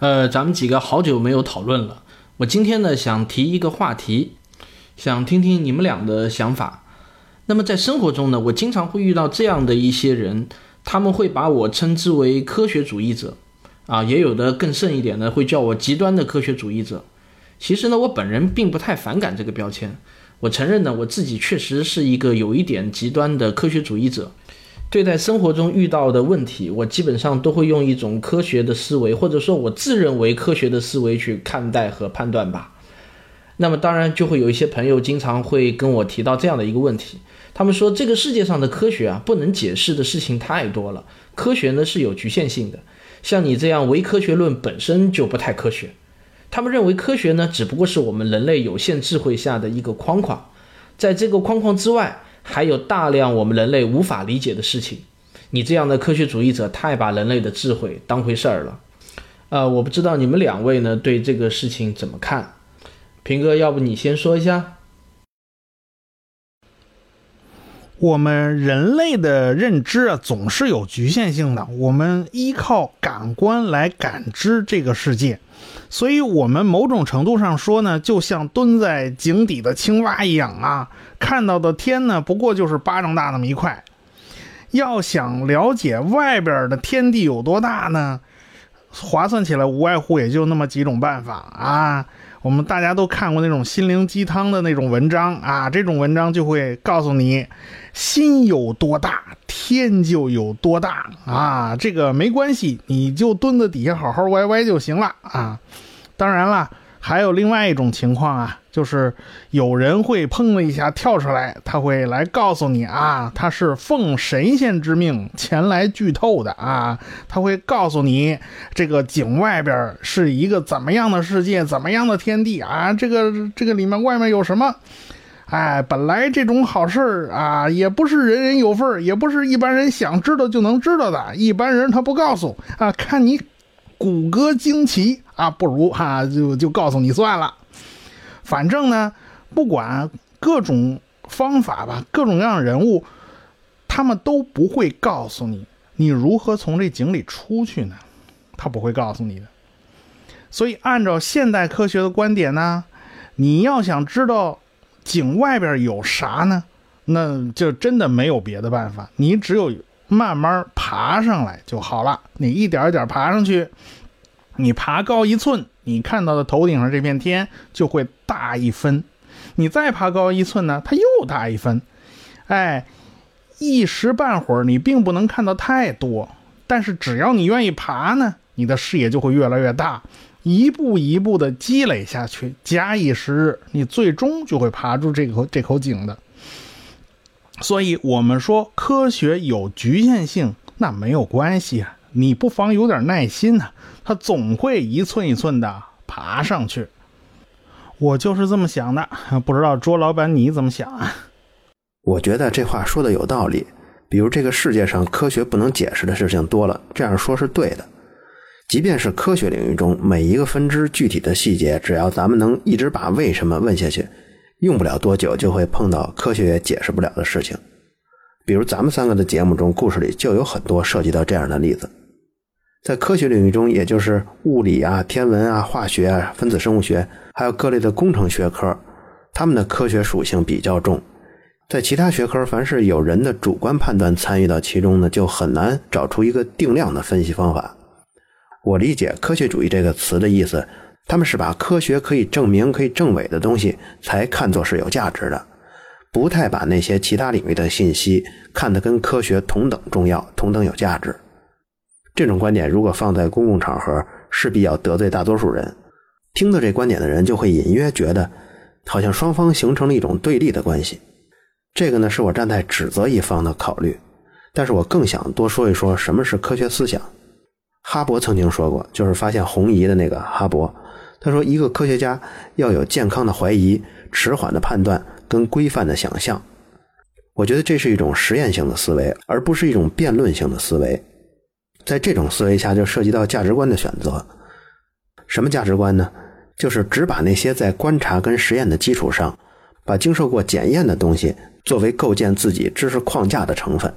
呃，咱们几个好久没有讨论了。我今天呢想提一个话题，想听听你们俩的想法。那么在生活中呢，我经常会遇到这样的一些人，他们会把我称之为科学主义者，啊，也有的更甚一点的会叫我极端的科学主义者。其实呢，我本人并不太反感这个标签。我承认呢，我自己确实是一个有一点极端的科学主义者。对待生活中遇到的问题，我基本上都会用一种科学的思维，或者说我自认为科学的思维去看待和判断吧。那么当然就会有一些朋友经常会跟我提到这样的一个问题，他们说这个世界上的科学啊，不能解释的事情太多了，科学呢是有局限性的。像你这样唯科学论本身就不太科学。他们认为科学呢，只不过是我们人类有限智慧下的一个框框，在这个框框之外。还有大量我们人类无法理解的事情，你这样的科学主义者太把人类的智慧当回事儿了。呃，我不知道你们两位呢对这个事情怎么看？平哥，要不你先说一下。我们人类的认知啊总是有局限性的，我们依靠感官来感知这个世界。所以，我们某种程度上说呢，就像蹲在井底的青蛙一样啊，看到的天呢，不过就是巴掌大那么一块。要想了解外边的天地有多大呢，划算起来无外乎也就那么几种办法啊。我们大家都看过那种心灵鸡汤的那种文章啊，这种文章就会告诉你，心有多大，天就有多大啊。这个没关系，你就蹲在底下好好歪歪就行了啊。当然了。还有另外一种情况啊，就是有人会砰的一下跳出来，他会来告诉你啊，他是奉神仙之命前来剧透的啊，他会告诉你这个井外边是一个怎么样的世界，怎么样的天地啊，这个这个里面外面有什么？哎，本来这种好事儿啊，也不是人人有份也不是一般人想知道就能知道的，一般人他不告诉啊，看你。骨骼惊奇啊，不如哈就就告诉你算了。反正呢，不管各种方法吧，各种各样的人物，他们都不会告诉你你如何从这井里出去呢？他不会告诉你的。所以，按照现代科学的观点呢，你要想知道井外边有啥呢，那就真的没有别的办法，你只有。慢慢爬上来就好了。你一点一点爬上去，你爬高一寸，你看到的头顶上这片天就会大一分。你再爬高一寸呢，它又大一分。哎，一时半会儿你并不能看到太多，但是只要你愿意爬呢，你的视野就会越来越大，一步一步的积累下去，假以时日，你最终就会爬出这口这口井的。所以，我们说科学有局限性，那没有关系啊。你不妨有点耐心呢，它总会一寸一寸的爬上去。我就是这么想的，不知道卓老板你怎么想啊？我觉得这话说的有道理。比如这个世界上科学不能解释的事情多了，这样说是对的。即便是科学领域中每一个分支具体的细节，只要咱们能一直把为什么问下去。用不了多久就会碰到科学也解释不了的事情，比如咱们三个的节目中，故事里就有很多涉及到这样的例子。在科学领域中，也就是物理啊、天文啊、化学啊、分子生物学，还有各类的工程学科，他们的科学属性比较重。在其他学科，凡是有人的主观判断参与到其中呢，就很难找出一个定量的分析方法。我理解“科学主义”这个词的意思。他们是把科学可以证明、可以证伪的东西才看作是有价值的，不太把那些其他领域的信息看得跟科学同等重要、同等有价值。这种观点如果放在公共场合，势必要得罪大多数人。听到这观点的人就会隐约觉得，好像双方形成了一种对立的关系。这个呢，是我站在指责一方的考虑。但是我更想多说一说什么是科学思想。哈勃曾经说过，就是发现红移的那个哈勃。他说：“一个科学家要有健康的怀疑、迟缓的判断跟规范的想象。我觉得这是一种实验性的思维，而不是一种辩论性的思维。在这种思维下，就涉及到价值观的选择。什么价值观呢？就是只把那些在观察跟实验的基础上，把经受过检验的东西作为构建自己知识框架的成分。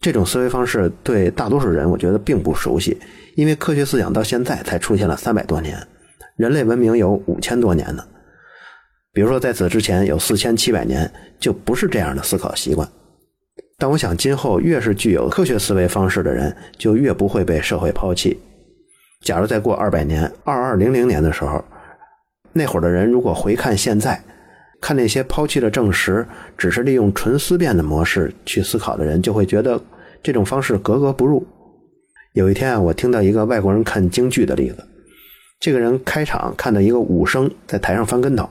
这种思维方式对大多数人，我觉得并不熟悉，因为科学思想到现在才出现了三百多年，人类文明有五千多年呢。比如说，在此之前有四千七百年就不是这样的思考习惯。但我想，今后越是具有科学思维方式的人，就越不会被社会抛弃。假如再过二百年，二二零零年的时候，那会儿的人如果回看现在，看那些抛弃了证实，只是利用纯思辨的模式去思考的人，就会觉得这种方式格格不入。有一天啊，我听到一个外国人看京剧的例子，这个人开场看到一个武生在台上翻跟头。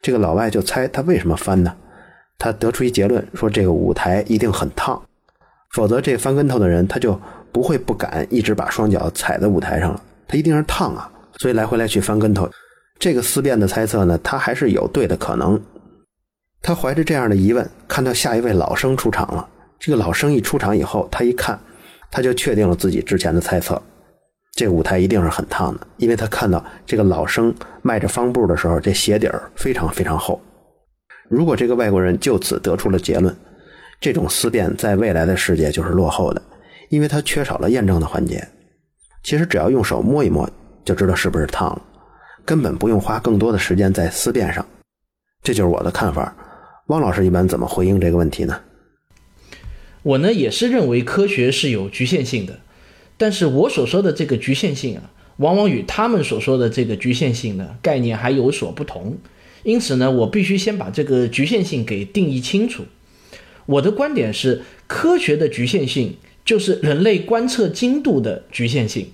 这个老外就猜他为什么翻呢？他得出一结论，说这个舞台一定很烫，否则这翻跟头的人他就不会不敢一直把双脚踩在舞台上了，他一定是烫啊，所以来回来去翻跟头。这个思辨的猜测呢，他还是有对的可能。他怀着这样的疑问，看到下一位老生出场了。这个老生一出场以后，他一看，他就确定了自己之前的猜测。这舞台一定是很烫的，因为他看到这个老生迈着方步的时候，这鞋底儿非常非常厚。如果这个外国人就此得出了结论，这种思辨在未来的世界就是落后的，因为它缺少了验证的环节。其实只要用手摸一摸就知道是不是烫了，根本不用花更多的时间在思辨上。这就是我的看法。汪老师一般怎么回应这个问题呢？我呢也是认为科学是有局限性的。但是我所说的这个局限性啊，往往与他们所说的这个局限性的概念还有所不同。因此呢，我必须先把这个局限性给定义清楚。我的观点是，科学的局限性就是人类观测精度的局限性。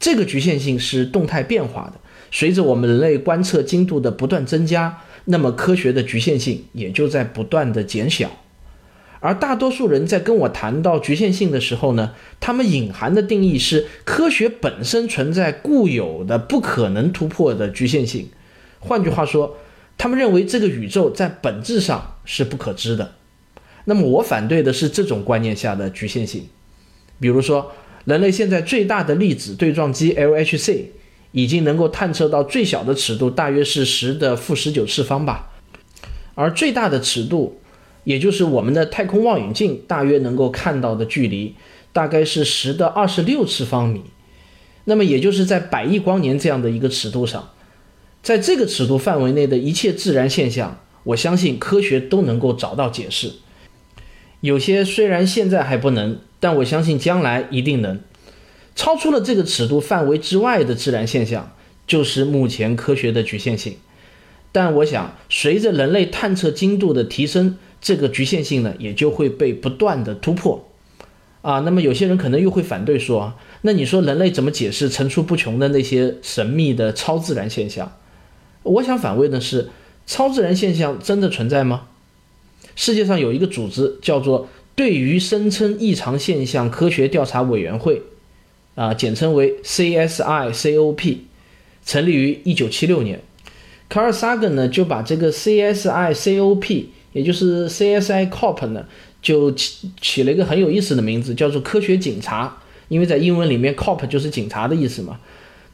这个局限性是动态变化的，随着我们人类观测精度的不断增加，那么科学的局限性也就在不断的减小。而大多数人在跟我谈到局限性的时候呢，他们隐含的定义是科学本身存在固有的不可能突破的局限性。换句话说，他们认为这个宇宙在本质上是不可知的。那么我反对的是这种观念下的局限性。比如说，人类现在最大的粒子对撞机 LHC 已经能够探测到最小的尺度，大约是十的负十九次方吧，而最大的尺度。也就是我们的太空望远镜大约能够看到的距离，大概是十的二十六次方米。那么，也就是在百亿光年这样的一个尺度上，在这个尺度范围内的一切自然现象，我相信科学都能够找到解释。有些虽然现在还不能，但我相信将来一定能。超出了这个尺度范围之外的自然现象，就是目前科学的局限性。但我想，随着人类探测精度的提升，这个局限性呢，也就会被不断的突破，啊，那么有些人可能又会反对说，那你说人类怎么解释层出不穷的那些神秘的超自然现象？我想反问的是，超自然现象真的存在吗？世界上有一个组织叫做对于声称异常现象科学调查委员会，啊，简称为 CSICOP，成立于一九七六年，卡尔萨根呢就把这个 CSICOP。也就是 CSICOP 呢，就起起了一个很有意思的名字，叫做科学警察。因为在英文里面 “cop” 就是警察的意思嘛。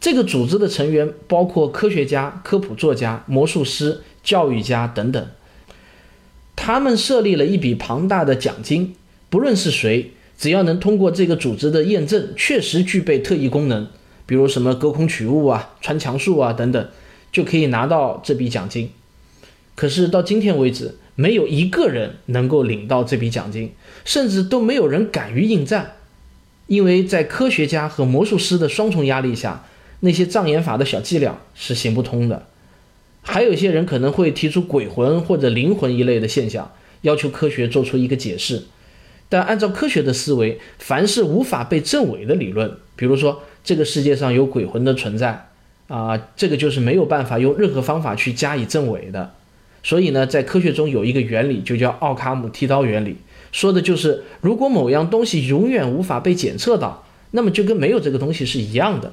这个组织的成员包括科学家、科普作家、魔术师、教育家等等。他们设立了一笔庞大的奖金，不论是谁，只要能通过这个组织的验证，确实具备特异功能，比如什么隔空取物啊、穿墙术啊等等，就可以拿到这笔奖金。可是到今天为止，没有一个人能够领到这笔奖金，甚至都没有人敢于应战，因为在科学家和魔术师的双重压力下，那些障眼法的小伎俩是行不通的。还有一些人可能会提出鬼魂或者灵魂一类的现象，要求科学做出一个解释。但按照科学的思维，凡是无法被证伪的理论，比如说这个世界上有鬼魂的存在，啊，这个就是没有办法用任何方法去加以证伪的。所以呢，在科学中有一个原理，就叫奥卡姆剃刀原理，说的就是如果某样东西永远无法被检测到，那么就跟没有这个东西是一样的。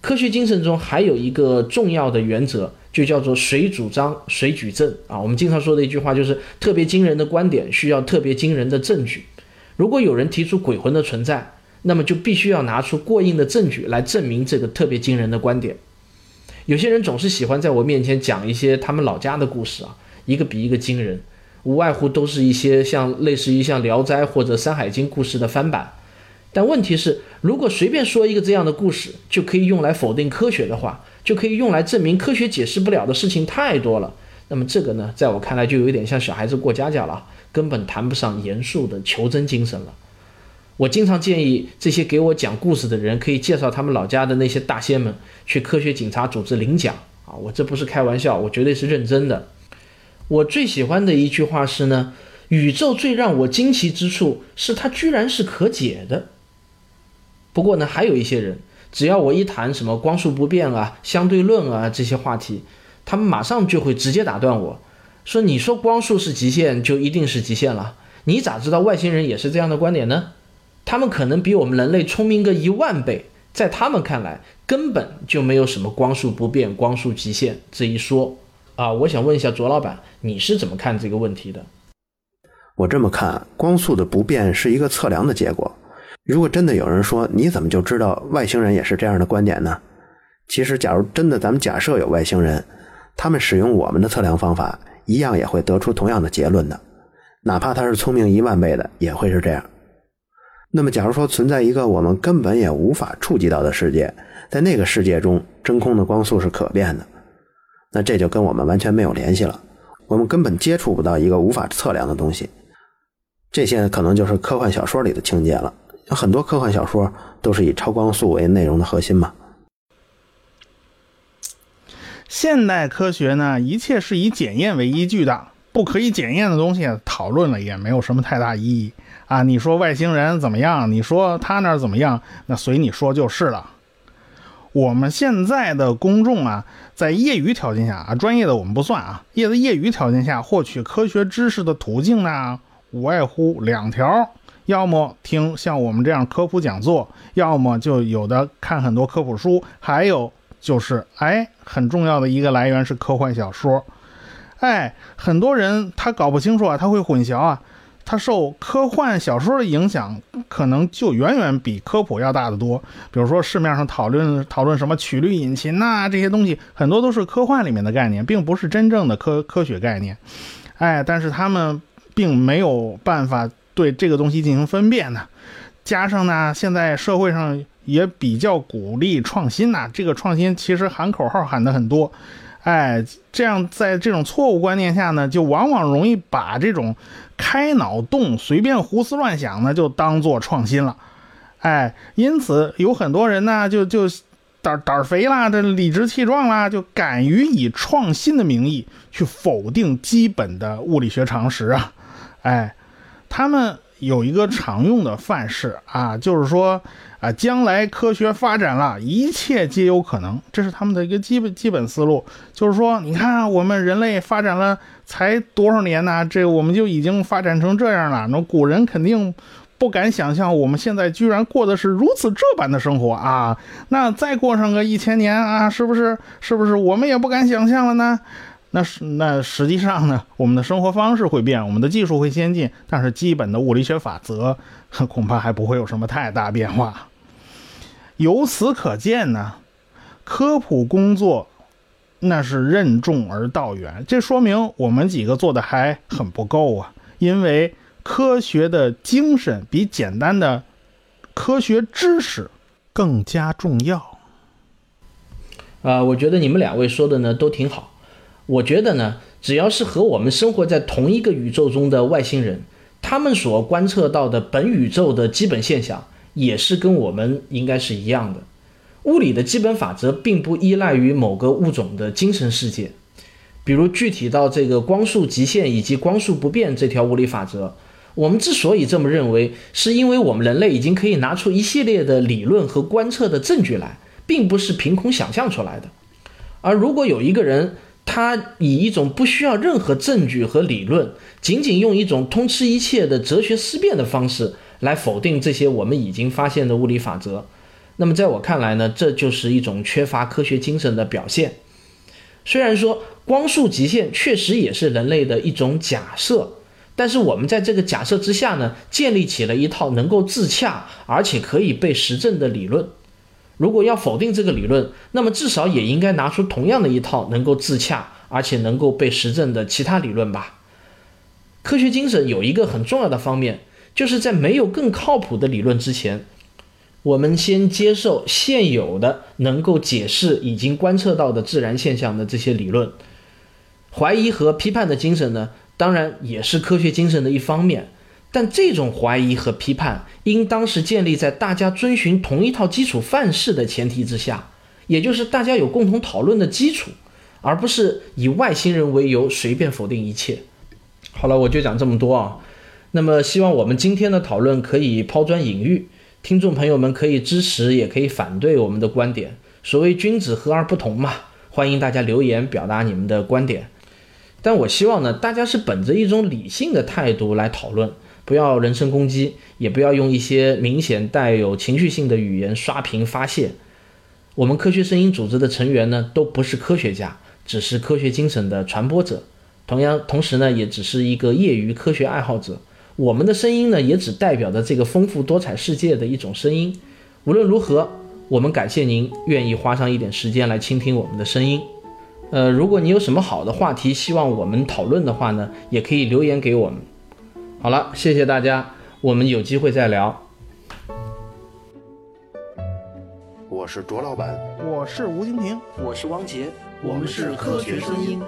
科学精神中还有一个重要的原则，就叫做谁主张谁举证啊。我们经常说的一句话就是，特别惊人的观点需要特别惊人的证据。如果有人提出鬼魂的存在，那么就必须要拿出过硬的证据来证明这个特别惊人的观点。有些人总是喜欢在我面前讲一些他们老家的故事啊，一个比一个惊人。无外乎都是一些像类似于像《聊斋》或者《山海经》故事的翻版。但问题是，如果随便说一个这样的故事就可以用来否定科学的话，就可以用来证明科学解释不了的事情太多了。那么这个呢，在我看来就有点像小孩子过家家了，根本谈不上严肃的求真精神了。我经常建议这些给我讲故事的人，可以介绍他们老家的那些大仙们去科学警察组织领奖啊！我这不是开玩笑，我绝对是认真的。我最喜欢的一句话是呢：宇宙最让我惊奇之处是它居然是可解的。不过呢，还有一些人，只要我一谈什么光速不变啊、相对论啊这些话题，他们马上就会直接打断我说：“你说光速是极限，就一定是极限了？你咋知道外星人也是这样的观点呢？”他们可能比我们人类聪明个一万倍，在他们看来，根本就没有什么光速不变、光速极限这一说啊！我想问一下卓老板，你是怎么看这个问题的？我这么看，光速的不变是一个测量的结果。如果真的有人说，你怎么就知道外星人也是这样的观点呢？其实，假如真的咱们假设有外星人，他们使用我们的测量方法，一样也会得出同样的结论的，哪怕他是聪明一万倍的，也会是这样。那么，假如说存在一个我们根本也无法触及到的世界，在那个世界中，真空的光速是可变的，那这就跟我们完全没有联系了。我们根本接触不到一个无法测量的东西。这些可能就是科幻小说里的情节了。那很多科幻小说都是以超光速为内容的核心嘛。现代科学呢，一切是以检验为依据的，不可以检验的东西讨论了也没有什么太大意义。啊，你说外星人怎么样？你说他那怎么样？那随你说就是了。我们现在的公众啊，在业余条件下啊，专业的我们不算啊，业的业余条件下获取科学知识的途径呢，无外乎两条：要么听像我们这样科普讲座，要么就有的看很多科普书，还有就是，哎，很重要的一个来源是科幻小说。哎，很多人他搞不清楚啊，他会混淆啊。他受科幻小说的影响，可能就远远比科普要大得多。比如说市面上讨论讨论什么曲率引擎呐，这些东西很多都是科幻里面的概念，并不是真正的科科学概念。哎，但是他们并没有办法对这个东西进行分辨呢。加上呢，现在社会上也比较鼓励创新呐，这个创新其实喊口号喊的很多。哎，这样在这种错误观念下呢，就往往容易把这种开脑洞、随便胡思乱想呢，就当做创新了。哎，因此有很多人呢，就就胆胆儿肥啦，这理直气壮啦，就敢于以创新的名义去否定基本的物理学常识啊。哎，他们。有一个常用的范式啊，就是说啊，将来科学发展了，一切皆有可能，这是他们的一个基本基本思路。就是说，你看我们人类发展了才多少年呢？这我们就已经发展成这样了。那古人肯定不敢想象，我们现在居然过的是如此这般的生活啊！那再过上个一千年啊，是不是？是不是我们也不敢想象了呢？那是那实际上呢，我们的生活方式会变，我们的技术会先进，但是基本的物理学法则恐怕还不会有什么太大变化。由此可见呢，科普工作那是任重而道远，这说明我们几个做的还很不够啊。因为科学的精神比简单的科学知识更加重要。啊，我觉得你们两位说的呢都挺好。我觉得呢，只要是和我们生活在同一个宇宙中的外星人，他们所观测到的本宇宙的基本现象，也是跟我们应该是一样的。物理的基本法则并不依赖于某个物种的精神世界，比如具体到这个光速极限以及光速不变这条物理法则，我们之所以这么认为，是因为我们人类已经可以拿出一系列的理论和观测的证据来，并不是凭空想象出来的。而如果有一个人，他以一种不需要任何证据和理论，仅仅用一种通吃一切的哲学思辨的方式来否定这些我们已经发现的物理法则。那么，在我看来呢，这就是一种缺乏科学精神的表现。虽然说光速极限确实也是人类的一种假设，但是我们在这个假设之下呢，建立起了一套能够自洽而且可以被实证的理论。如果要否定这个理论，那么至少也应该拿出同样的一套能够自洽而且能够被实证的其他理论吧。科学精神有一个很重要的方面，就是在没有更靠谱的理论之前，我们先接受现有的能够解释已经观测到的自然现象的这些理论。怀疑和批判的精神呢，当然也是科学精神的一方面，但这种怀疑和批判应当是建立在大家遵循同一套基础范式的前提之下，也就是大家有共同讨论的基础，而不是以外星人为由随便否定一切。好了，我就讲这么多啊。那么，希望我们今天的讨论可以抛砖引玉，听众朋友们可以支持，也可以反对我们的观点。所谓君子和而不同嘛，欢迎大家留言表达你们的观点。但我希望呢，大家是本着一种理性的态度来讨论，不要人身攻击，也不要用一些明显带有情绪性的语言刷屏发泄。我们科学声音组织的成员呢，都不是科学家，只是科学精神的传播者。同样，同时呢，也只是一个业余科学爱好者。我们的声音呢，也只代表着这个丰富多彩世界的一种声音。无论如何，我们感谢您愿意花上一点时间来倾听我们的声音。呃，如果你有什么好的话题希望我们讨论的话呢，也可以留言给我们。好了，谢谢大家，我们有机会再聊。我是卓老板，我是吴金平，我是汪杰，我们是科学声音。